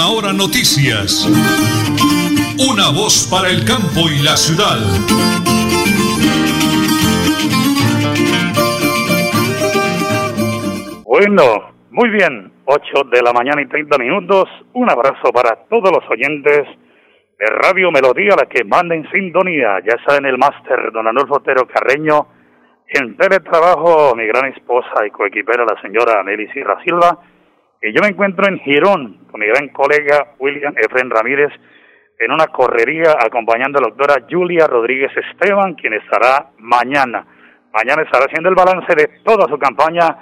Hora noticias. Una voz para el campo y la ciudad. Bueno, muy bien. 8 de la mañana y 30 minutos. Un abrazo para todos los oyentes de Radio Melodía, la que manda en sintonía. Ya está el máster don Anulfo Otero Carreño. En teletrabajo, mi gran esposa y coequipera, la señora Nelly Sierra Silva yo me encuentro en Girón con mi gran colega William Efren Ramírez en una correría acompañando a la doctora Julia Rodríguez Esteban, quien estará mañana. Mañana estará haciendo el balance de toda su campaña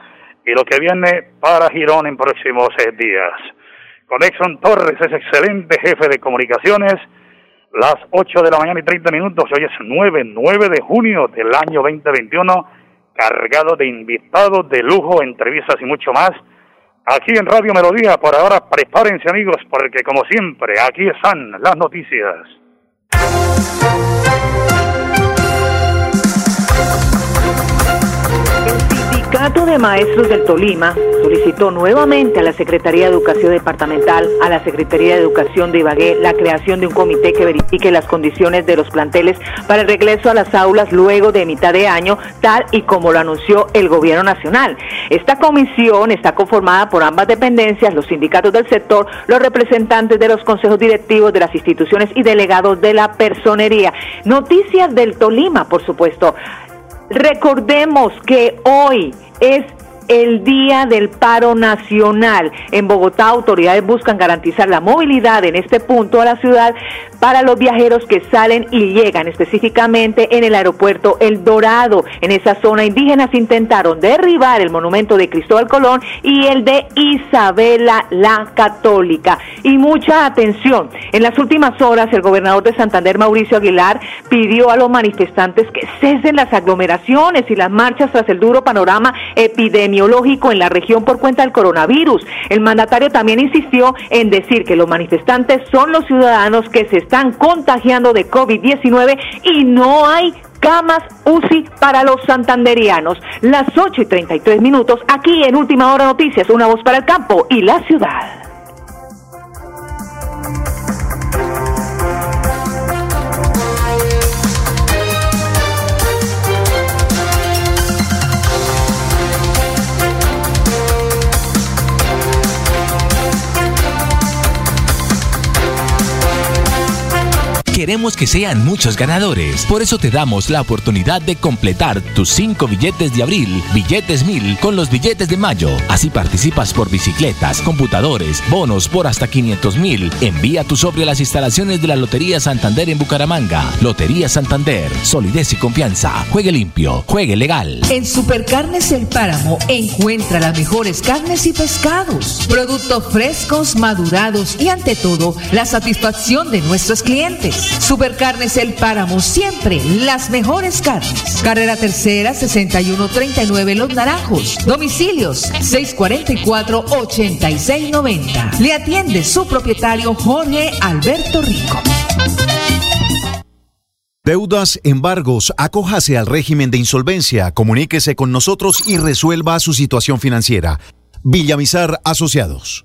y lo que viene para Girón en próximos días. Con Exxon Torres es excelente jefe de comunicaciones. Las 8 de la mañana y 30 minutos, hoy es 9, 9 de junio del año 2021, cargado de invitados de lujo, entrevistas y mucho más aquí en Radio Melodía. Por ahora, prepárense amigos, porque como siempre, aquí están las noticias. Sindicato de Maestros del Tolima solicitó nuevamente a la Secretaría de Educación Departamental, a la Secretaría de Educación de Ibagué, la creación de un comité que verifique las condiciones de los planteles para el regreso a las aulas luego de mitad de año, tal y como lo anunció el Gobierno Nacional. Esta comisión está conformada por ambas dependencias, los sindicatos del sector, los representantes de los consejos directivos de las instituciones y delegados de la personería. Noticias del Tolima, por supuesto. Recordemos que hoy es el Día del Paro Nacional. En Bogotá, autoridades buscan garantizar la movilidad en este punto a la ciudad para los viajeros que salen y llegan, específicamente en el aeropuerto El Dorado. En esa zona, indígenas intentaron derribar el monumento de Cristóbal Colón y el de Isabela la Católica. Y mucha atención, en las últimas horas el gobernador de Santander, Mauricio Aguilar, pidió a los manifestantes que cesen las aglomeraciones y las marchas tras el duro panorama epidemiológico en la región por cuenta del coronavirus. El mandatario también insistió en decir que los manifestantes son los ciudadanos que se están contagiando de COVID-19 y no hay camas UCI para los santanderianos. Las 8 y 33 minutos aquí en Última Hora Noticias, una voz para el campo y la ciudad. Queremos que sean muchos ganadores. Por eso te damos la oportunidad de completar tus cinco billetes de abril, billetes mil, con los billetes de mayo. Así participas por bicicletas, computadores, bonos por hasta 500 mil. Envía tu sobre a las instalaciones de la Lotería Santander en Bucaramanga. Lotería Santander. Solidez y confianza. Juegue limpio. Juegue legal. En Supercarnes El Páramo encuentra las mejores carnes y pescados. Productos frescos, madurados y ante todo la satisfacción de nuestros clientes. Supercarnes El Páramo, siempre las mejores carnes. Carrera Tercera, 6139 Los Naranjos. Domicilios, 644-8690. Le atiende su propietario Jorge Alberto Rico. Deudas, embargos, acójase al régimen de insolvencia, comuníquese con nosotros y resuelva su situación financiera. Villamizar Asociados.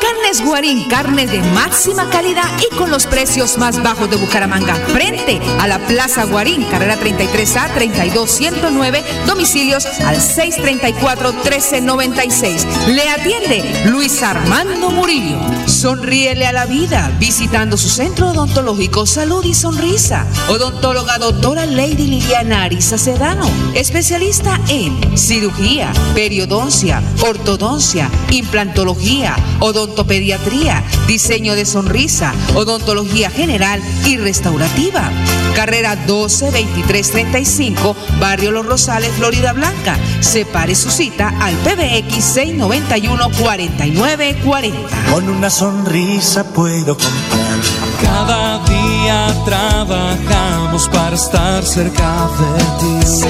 Multicarnes Guarín, carne de máxima calidad y con los precios más bajos de Bucaramanga. Frente a la Plaza Guarín, carrera 33A 32109, domicilios al 634-1396. Le atiende Luis Armando Murillo. Sonríele a la vida visitando su centro odontológico Salud y Sonrisa. Odontóloga doctora Lady Liliana Arisa Sedano, especialista en cirugía, periodoncia, ortodoncia, implantología odontopediatría, diseño de sonrisa, odontología general y restaurativa. Carrera 12 23 35, Barrio Los Rosales, Florida Blanca. Separe su cita al PBX 691 4940. Con una sonrisa puedo comprar. Cada día trabajamos para estar cerca de ti.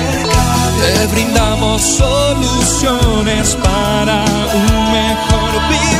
Te brindamos soluciones para un mejor vivir.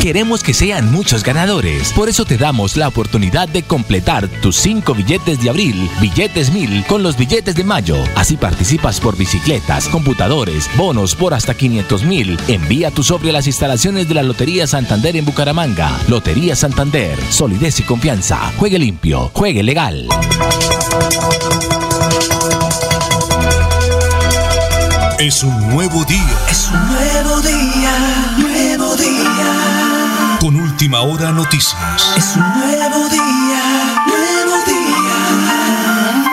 Queremos que sean muchos ganadores. Por eso te damos la oportunidad de completar tus cinco billetes de abril, billetes mil, con los billetes de mayo. Así participas por bicicletas, computadores, bonos por hasta 500 mil. Envía tu sobre a las instalaciones de la Lotería Santander en Bucaramanga. Lotería Santander, solidez y confianza. Juegue limpio, juegue legal. Es un nuevo día. Es un nuevo día, nuevo día. Última hora noticias. Es un nuevo día, nuevo día.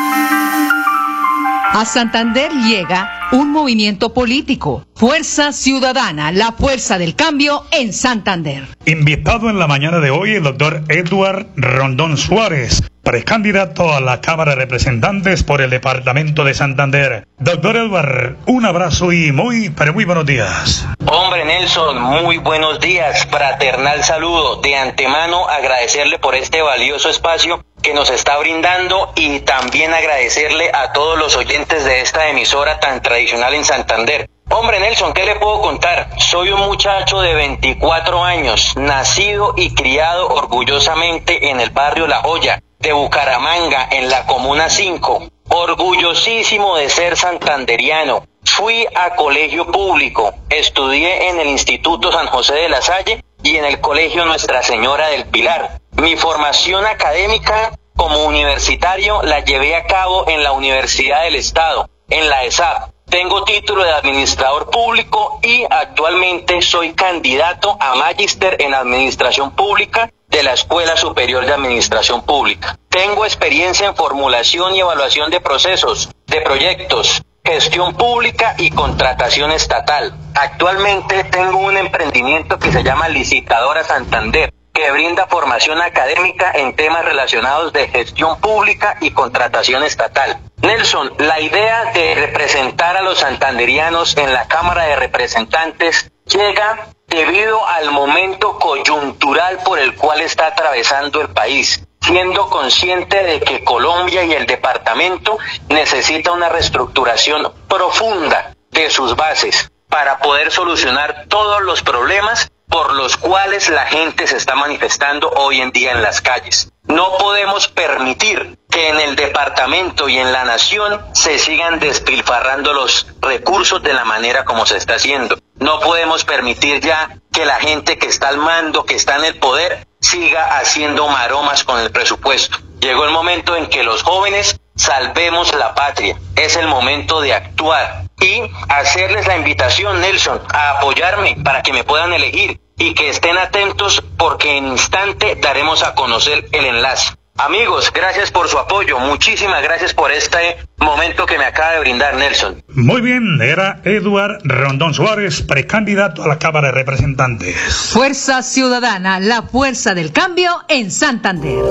A Santander llega un movimiento político, Fuerza Ciudadana, la fuerza del cambio en Santander. Invitado en la mañana de hoy el doctor Edward Rondón Suárez, precandidato a la Cámara de Representantes por el Departamento de Santander. Doctor Edward, un abrazo y muy, pero muy buenos días. Hombre Nelson, muy buenos días, fraternal saludo. De antemano agradecerle por este valioso espacio que nos está brindando y también agradecerle a todos los oyentes de esta emisora tan tradicional en Santander. Hombre Nelson, ¿qué le puedo contar? Soy un muchacho de 24 años, nacido y criado orgullosamente en el barrio La Joya de Bucaramanga, en la Comuna 5. Orgullosísimo de ser santanderiano. Fui a colegio público, estudié en el Instituto San José de la Salle y en el Colegio Nuestra Señora del Pilar. Mi formación académica como universitario la llevé a cabo en la Universidad del Estado, en la ESAP. Tengo título de administrador público y actualmente soy candidato a magíster en administración pública de la Escuela Superior de Administración Pública. Tengo experiencia en formulación y evaluación de procesos, de proyectos, gestión pública y contratación estatal. Actualmente tengo un emprendimiento que se llama Licitadora Santander que brinda formación académica en temas relacionados de gestión pública y contratación estatal. Nelson, la idea de representar a los santanderianos en la Cámara de Representantes llega debido al momento coyuntural por el cual está atravesando el país, siendo consciente de que Colombia y el departamento necesita una reestructuración profunda de sus bases para poder solucionar todos los problemas por los cuales la gente se está manifestando hoy en día en las calles. No podemos permitir que en el departamento y en la nación se sigan despilfarrando los recursos de la manera como se está haciendo. No podemos permitir ya que la gente que está al mando, que está en el poder, siga haciendo maromas con el presupuesto. Llegó el momento en que los jóvenes salvemos la patria. Es el momento de actuar y hacerles la invitación, Nelson, a apoyarme para que me puedan elegir y que estén atentos porque en instante daremos a conocer el enlace. Amigos, gracias por su apoyo. Muchísimas gracias por este momento que me acaba de brindar Nelson. Muy bien, era Edward Rondón Suárez, precandidato a la Cámara de Representantes. Fuerza Ciudadana, la fuerza del cambio en Santander.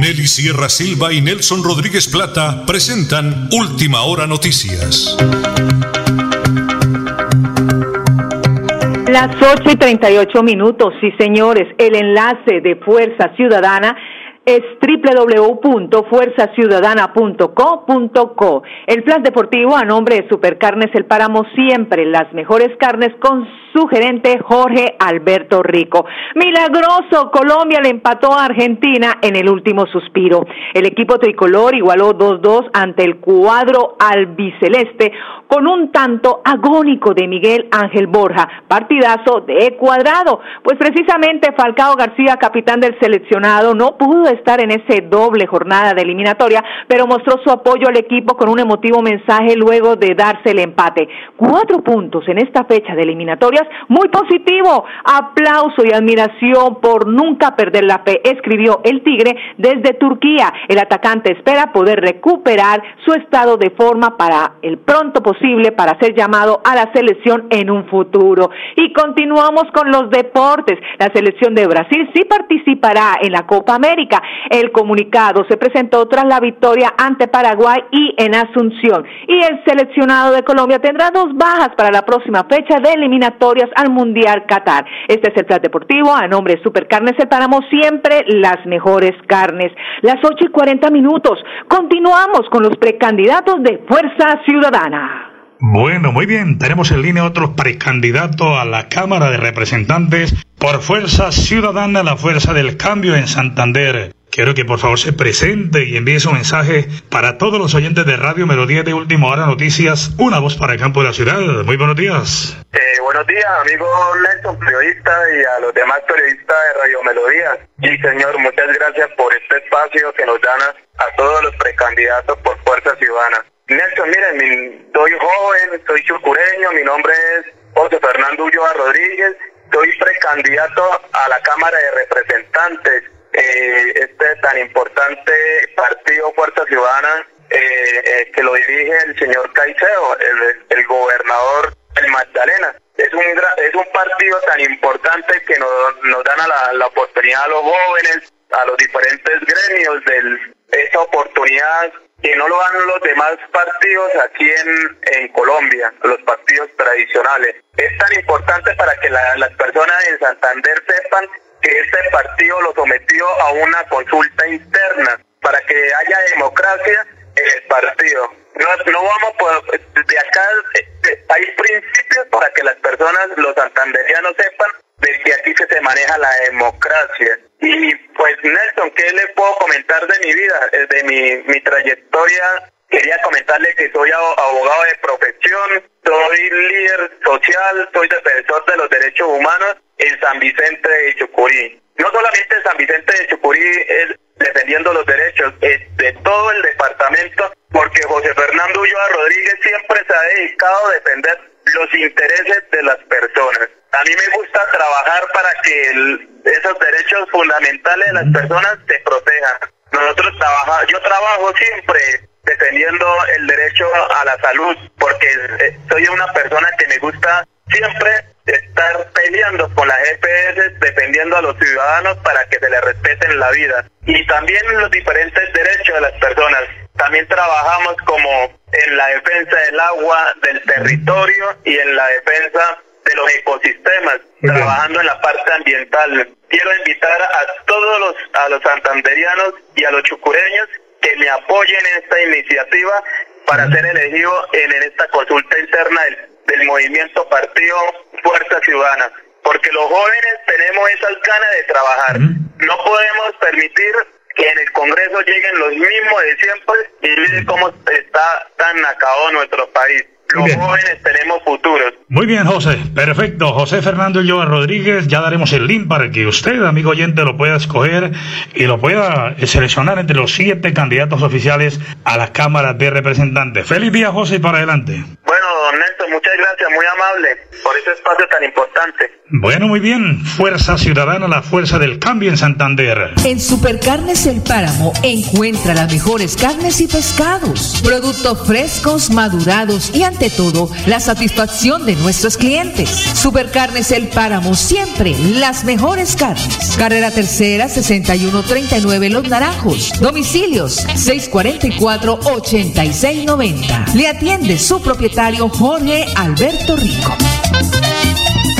Nelly Sierra Silva y Nelson Rodríguez Plata presentan Última Hora Noticias. Las 8 y 38 minutos, sí señores, el enlace de Fuerza Ciudadana es www.fuerzaciudadana.co.co. El plan deportivo a nombre de Supercarnes El Páramo, siempre las mejores carnes con su gerente Jorge Alberto Rico. Milagroso, Colombia le empató a Argentina en el último suspiro. El equipo tricolor igualó 2-2 ante el cuadro albiceleste con un tanto agónico de Miguel Ángel Borja, partidazo de cuadrado. Pues precisamente Falcao García, capitán del seleccionado, no pudo estar en ese doble jornada de eliminatoria, pero mostró su apoyo al equipo con un emotivo mensaje luego de darse el empate. Cuatro puntos en esta fecha de eliminatorias, muy positivo. Aplauso y admiración por nunca perder la fe, escribió el Tigre desde Turquía. El atacante espera poder recuperar su estado de forma para el pronto posible para ser llamado a la selección en un futuro. Y continuamos con los deportes. La selección de Brasil sí participará en la Copa América. El comunicado se presentó tras la victoria ante Paraguay y en Asunción. Y el seleccionado de Colombia tendrá dos bajas para la próxima fecha de eliminatorias al Mundial Qatar. Este es el plan deportivo. A nombre de Supercarnes separamos siempre las mejores carnes. Las ocho y cuarenta minutos. Continuamos con los precandidatos de Fuerza Ciudadana. Bueno, muy bien. Tenemos en línea otro precandidato a la Cámara de Representantes por Fuerza Ciudadana, la Fuerza del Cambio en Santander. Quiero que por favor se presente y envíe su mensaje para todos los oyentes de Radio Melodía de Última Hora Noticias, una voz para el campo de la ciudad. Muy buenos días. Eh, buenos días, amigo Nelson, periodista, y a los demás periodistas de Radio Melodía. Y señor, muchas gracias por este espacio que nos dan a, todos los precandidatos por Fuerza Ciudadana. Nelson, miren, soy joven, soy chucureño, mi nombre es José Fernando Ulloa Rodríguez, soy precandidato a la Cámara de Representantes eh, este tan importante partido Fuerza Ciudadana eh, eh, que lo dirige el señor Caicedo, el, gobernador del Magdalena. Es un, es un partido tan importante que nos, nos dan a la, la oportunidad a los jóvenes, a los diferentes gremios, de esa oportunidad que no lo dan los demás partidos aquí en, en Colombia, los partidos tradicionales. Es tan importante para que las personas en Santander sepan que este partido lo sometió a una consulta interna para que haya democracia en el partido. No, no vamos por, de acá, eh, hay principios para que las personas, los santanderianos sepan de que aquí se maneja la democracia. Y pues Nelson, ¿qué le puedo de mi vida, eh, de mi, mi trayectoria? Quería comentarle que soy abogado de profesión, soy líder social, soy defensor de los derechos humanos en San Vicente de Chucurí. No solamente San Vicente de Chucurí es defendiendo los derechos de todo el departamento, porque José Fernando Ulloa Rodríguez siempre se ha dedicado a defender los intereses de las personas. A mí me gusta trabajar para que esos derechos fundamentales de las personas se protejan. Nosotros trabajamos, yo trabajo siempre defendiendo el derecho a la salud, porque eh, soy una persona que me gusta siempre estar peleando con las EPS, defendiendo a los ciudadanos para que se les respeten la vida. Y también los diferentes derechos de las personas. También trabajamos como en la defensa del agua, del territorio y en la defensa de los ecosistemas, trabajando en la parte ambiental. Quiero invitar a todos los, a los santanderianos y a los chucureños que me apoyen en esta iniciativa para ser elegido en, esta consulta interna del, movimiento Partido Fuerza Ciudadana. Porque los jóvenes tenemos esas ganas de trabajar. No podemos permitir que en el Congreso lleguen los mismos de siempre y miren cómo está tan acabado nuestro país. Los jóvenes tenemos futuros. Muy bien, José. Perfecto. José Fernando Joa Rodríguez, ya daremos el link para que usted, amigo oyente, lo pueda escoger y lo pueda seleccionar entre los siete candidatos oficiales a la Cámara de Representantes. Feliz día, José, y para adelante. Bueno, muchas gracias, muy amable por ese espacio tan importante. Bueno, muy bien. Fuerza Ciudadana, la fuerza del cambio en Santander. En Supercarnes El Páramo encuentra las mejores carnes y pescados, productos frescos, madurados y ante todo, la satisfacción de nuestros clientes. Supercarnes El Páramo, siempre las mejores carnes. Carrera Tercera, 6139 Los Naranjos. Domicilios, 644-8690. Le atiende su propietario Jorge Alberto Rico.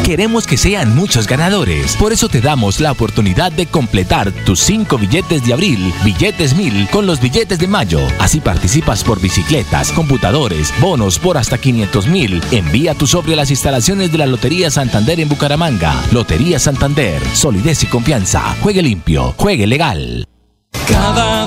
Queremos que sean muchos ganadores. Por eso te damos la oportunidad de completar tus cinco billetes de abril, billetes mil, con los billetes de mayo. Así participas por bicicletas, computadores, bonos por hasta 500 mil. Envía tu sobre a las instalaciones de la Lotería Santander en Bucaramanga. Lotería Santander. Solidez y confianza. Juegue limpio. Juegue legal. Cada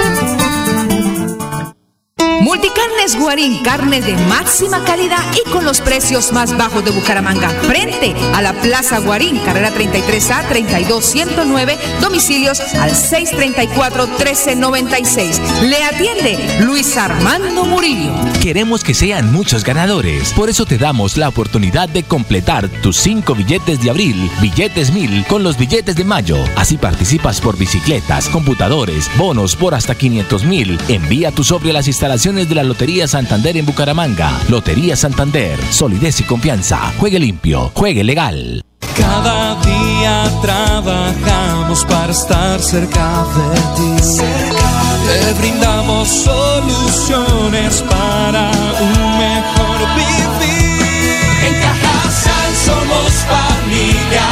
Multicarnes Guarín, carne de máxima calidad y con los precios más bajos de Bucaramanga. Frente a la Plaza Guarín, carrera 33A 32109, domicilios al 634-1396. Le atiende Luis Armando Murillo. Queremos que sean muchos ganadores, por eso te damos la oportunidad de completar tus cinco billetes de abril, billetes mil con los billetes de mayo. Así participas por bicicletas, computadores, bonos por hasta 500 mil. Envía tu sobre las instalaciones de la Lotería Santander en Bucaramanga. Lotería Santander, solidez y confianza. Juegue limpio, juegue legal. Cada día trabajamos para estar cerca de ti. Te brindamos soluciones para un mejor vivir. En Cajasal somos familia,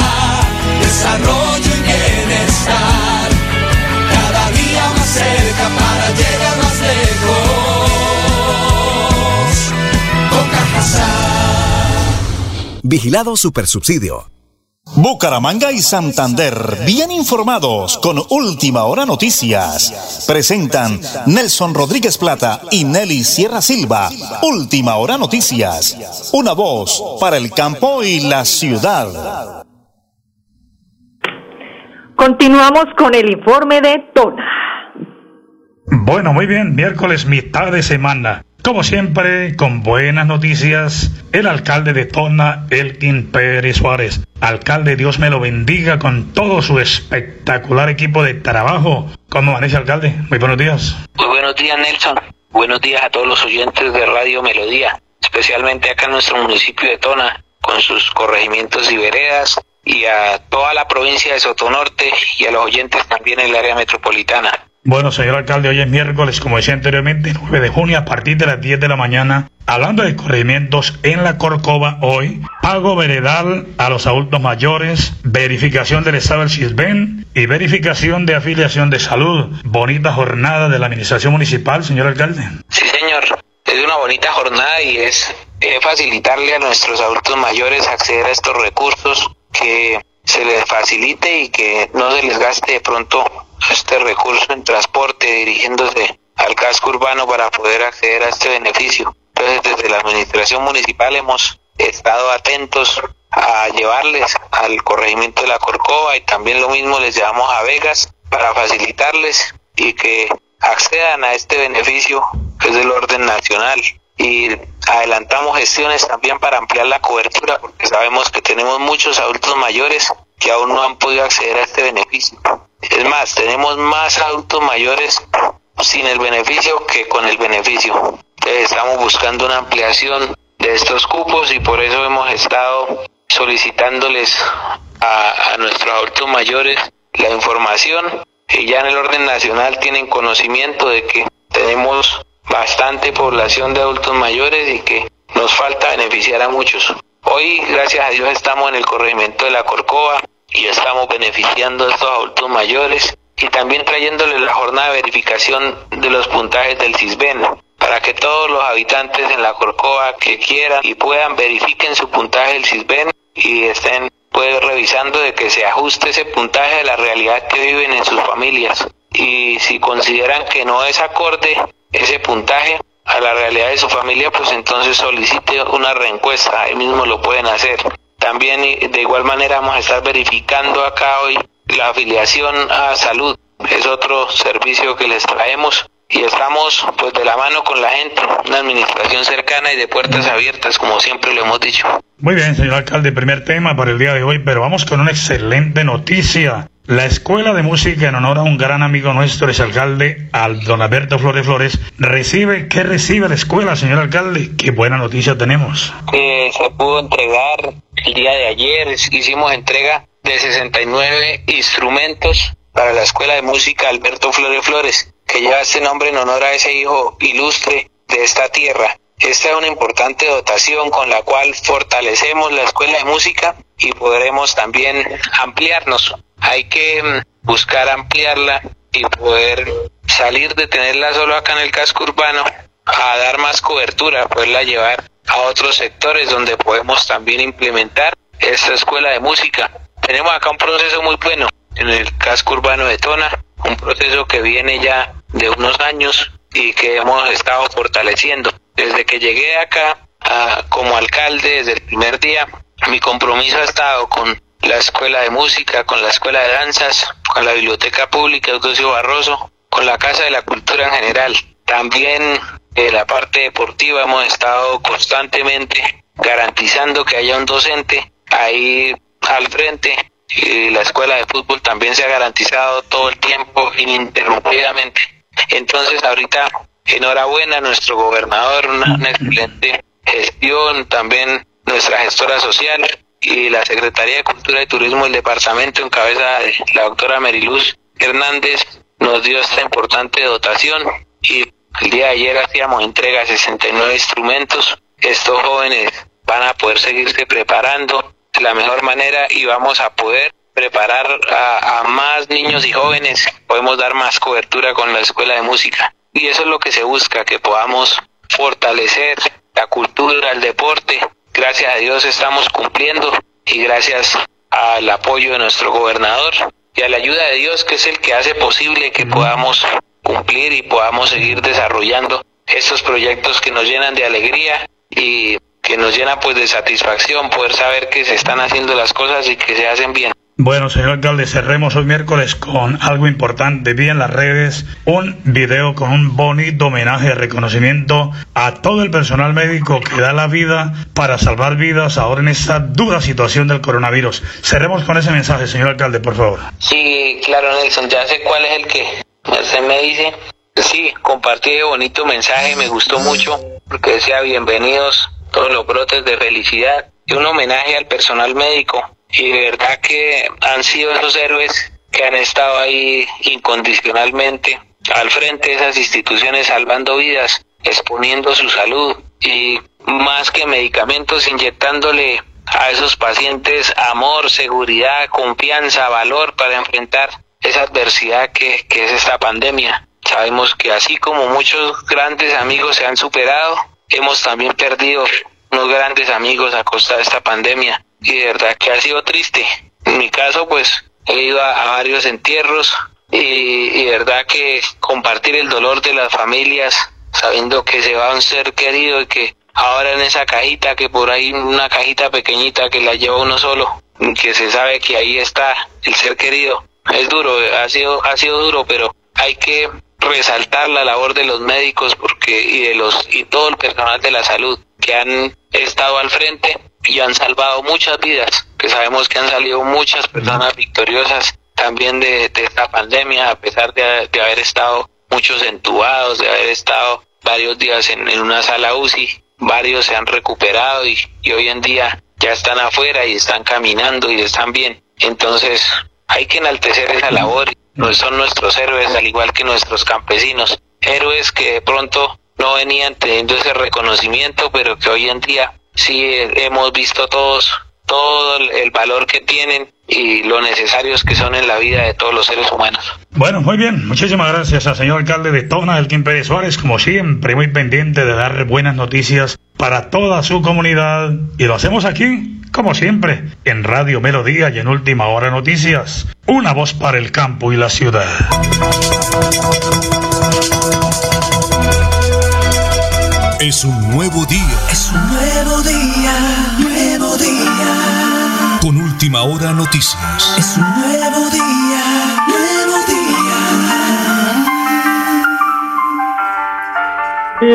desarrollo y bienestar. Cajasal. Vigilado Supersubsidio. Bucaramanga y Santander, bien informados con Última Hora Noticias. Presentan Nelson Rodríguez Plata y Nelly Sierra Silva. Última Hora Noticias. Una voz para el campo y la ciudad. Continuamos con el informe de Tona. Bueno, muy bien, miércoles, mitad de semana. Como siempre, con buenas noticias, el alcalde de Tona, Elkin Pérez Suárez. Alcalde, Dios me lo bendiga con todo su espectacular equipo de trabajo. ¿Cómo amanece, alcalde? Muy buenos días. Muy buenos días, Nelson. Buenos días a todos los oyentes de Radio Melodía, especialmente acá en nuestro municipio de Tona, con sus corregimientos y veredas, y a toda la provincia de Sotonorte y a los oyentes también en el área metropolitana. Bueno, señor alcalde, hoy es miércoles, como decía anteriormente, 9 de junio, a partir de las 10 de la mañana. Hablando de corregimientos en la Corcova hoy, pago veredal a los adultos mayores, verificación del estado del CISBEN y verificación de afiliación de salud. Bonita jornada de la administración municipal, señor alcalde. Sí, señor. Es una bonita jornada y es facilitarle a nuestros adultos mayores acceder a estos recursos, que se les facilite y que no se les gaste de pronto este recurso en transporte dirigiéndose al casco urbano para poder acceder a este beneficio. Entonces, desde la administración municipal hemos estado atentos a llevarles al corregimiento de la Corcova y también lo mismo les llevamos a Vegas para facilitarles y que accedan a este beneficio que es del orden nacional y adelantamos gestiones también para ampliar la cobertura porque sabemos que tenemos muchos adultos mayores que aún no han podido acceder a este beneficio. Es más, tenemos más adultos mayores sin el beneficio que con el beneficio. Estamos buscando una ampliación de estos cupos y por eso hemos estado solicitándoles a, a nuestros adultos mayores la información y ya en el orden nacional tienen conocimiento de que tenemos bastante población de adultos mayores y que nos falta beneficiar a muchos. Hoy, gracias a Dios, estamos en el corregimiento de la Corcova y estamos beneficiando a estos adultos mayores y también trayéndoles la jornada de verificación de los puntajes del CISBEN para que todos los habitantes en la Corcova que quieran y puedan verifiquen su puntaje del CISBEN y estén pues revisando de que se ajuste ese puntaje a la realidad que viven en sus familias. Y si consideran que no es acorde ese puntaje a la realidad de su familia pues entonces solicite una reencuesta ahí mismo lo pueden hacer también de igual manera vamos a estar verificando acá hoy la afiliación a salud. Es otro servicio que les traemos y estamos pues de la mano con la gente, una administración cercana y de puertas abiertas, como siempre lo hemos dicho. Muy bien, señor alcalde, primer tema para el día de hoy, pero vamos con una excelente noticia. La Escuela de Música en honor a un gran amigo nuestro, es alcalde, al don Alberto Flores Flores, recibe, ¿qué recibe la escuela, señor alcalde? Qué buena noticia tenemos. Eh, se pudo entregar el día de ayer, hicimos entrega de 69 instrumentos para la Escuela de Música Alberto Flores Flores que lleva este nombre en honor a ese hijo ilustre de esta tierra. Esta es una importante dotación con la cual fortalecemos la escuela de música y podremos también ampliarnos. Hay que mm, buscar ampliarla y poder salir de tenerla solo acá en el casco urbano a dar más cobertura, poderla llevar a otros sectores donde podemos también implementar esta escuela de música. Tenemos acá un proceso muy bueno en el casco urbano de Tona, un proceso que viene ya de unos años y que hemos estado fortaleciendo. Desde que llegué acá como alcalde, desde el primer día, mi compromiso ha estado con la escuela de música, con la escuela de danzas, con la biblioteca pública Eudosio Barroso, con la Casa de la Cultura en general. También en la parte deportiva hemos estado constantemente garantizando que haya un docente ahí al frente y la escuela de fútbol también se ha garantizado todo el tiempo ininterrumpidamente. Entonces ahorita enhorabuena a nuestro gobernador, una, excelente gestión, también nuestra gestora social y la Secretaría de Cultura y Turismo del departamento en cabeza de la doctora Meriluz Hernández nos dio esta importante dotación y el día de ayer hacíamos entrega de 69 instrumentos. Estos jóvenes van a poder seguirse preparando de la mejor manera y vamos a poder preparar a, más niños y jóvenes, podemos dar más cobertura con la escuela de música. Y eso es lo que se busca, que podamos fortalecer la cultura, el deporte. Gracias a Dios estamos cumpliendo y gracias al apoyo de nuestro gobernador y a la ayuda de Dios que es el que hace posible que podamos cumplir y podamos seguir desarrollando estos proyectos que nos llenan de alegría y que nos llena pues de satisfacción poder saber que se están haciendo las cosas y que se hacen bien. Bueno, señor alcalde, cerremos hoy miércoles con algo importante. Vi en las redes un video con un bonito homenaje de reconocimiento a todo el personal médico que da la vida para salvar vidas ahora en esta dura situación del coronavirus. Cerremos con ese mensaje, señor alcalde, por favor. Sí, claro, Nelson, ya sé cuál es el que usted me dice. Sí, compartí el bonito mensaje, me gustó mucho porque decía bienvenidos todos los brotes de felicidad y un homenaje al personal médico y de verdad que han sido esos héroes que han estado ahí incondicionalmente al frente de esas instituciones salvando vidas, exponiendo su salud y más que medicamentos inyectándole a esos pacientes amor, seguridad, confianza, valor para enfrentar esa adversidad que, que es esta pandemia. Sabemos que así como muchos grandes amigos se han superado, hemos también perdido unos grandes amigos a costa de esta pandemia y de verdad que ha sido triste. En mi caso, pues he ido a, varios entierros y, de verdad que compartir el dolor de las familias, sabiendo que se va un ser querido y que ahora en esa cajita, que por ahí una cajita pequeñita que la lleva uno solo, que se sabe que ahí está el ser querido. Es duro, ha sido, ha sido duro, pero hay que resaltar la labor de los médicos porque y de los y todo el personal de la salud que han estado al frente y han salvado muchas vidas, que sabemos que han salido muchas personas victoriosas también de, esta pandemia, a pesar de, haber estado muchos entubados, de haber estado varios días en, una sala UCI, varios se han recuperado y, y hoy en día ya están afuera y están caminando y están bien. Entonces hay que enaltecer esa labor. Son nuestros héroes, al igual que nuestros campesinos. Héroes que de pronto no venían teniendo ese reconocimiento, pero que hoy en día sí hemos visto todos todo el valor que tienen y lo necesarios que son en la vida de todos los seres humanos. Bueno, muy bien. Muchísimas gracias al señor alcalde de Tona, Elkin Pérez Suárez, como siempre, muy pendiente de dar buenas noticias para toda su comunidad. Y lo hacemos aquí, como siempre, en Radio Melodía y en Última Hora Noticias. Una voz para el campo y la ciudad. Es un nuevo día. Es un nuevo día, nuevo día. Con última hora noticias. Es un nuevo día, nuevo día.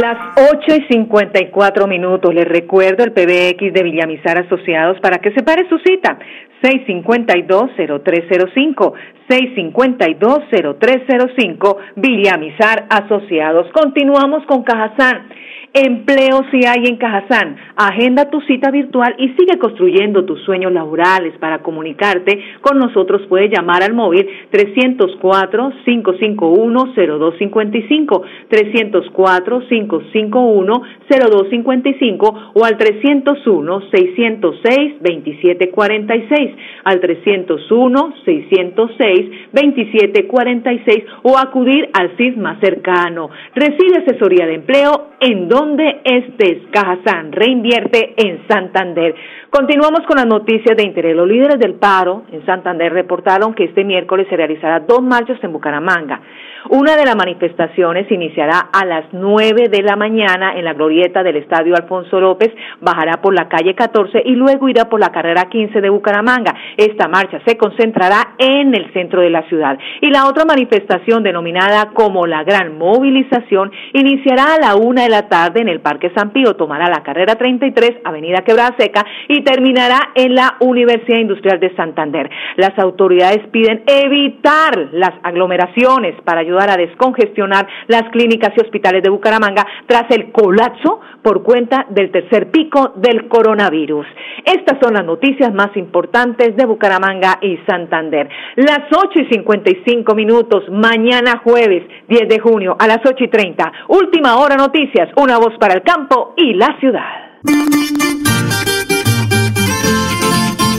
Las 8 y 54 minutos. Les recuerdo el PBX de Villamizar Asociados para que separe su cita. 652-0305. 652-0305. Villamizar Asociados. Continuamos con Cajazán. Empleo si hay en Cajazán. Agenda tu cita virtual y sigue construyendo tus sueños laborales. Para comunicarte con nosotros puedes llamar al móvil 304-551-0255, 304-551-0255 o al 301-606-2746, al 301-606-2746 o acudir al CIS más cercano. Recibe asesoría de empleo en donde donde estés, Cajazán reinvierte en Santander. Continuamos con las noticias de interés. Los líderes del paro en Santander reportaron que este miércoles se realizará dos marchas en Bucaramanga. Una de las manifestaciones iniciará a las 9 de la mañana en la glorieta del Estadio Alfonso López, bajará por la calle 14 y luego irá por la carrera 15 de Bucaramanga. Esta marcha se concentrará en el centro de la ciudad. Y la otra manifestación, denominada como la Gran Movilización, iniciará a la una de la tarde en el Parque San Pío, tomará la carrera 33, Avenida Quebrada Seca y terminará en la Universidad Industrial de Santander. Las autoridades piden evitar las aglomeraciones para ayudar a descongestionar las clínicas y hospitales de Bucaramanga tras el colapso por cuenta del tercer pico del coronavirus. Estas son las noticias más importantes de Bucaramanga y Santander. Las 8 y 55 minutos, mañana jueves 10 de junio a las 8 y 30. Última hora noticias, una voz para el campo y la ciudad.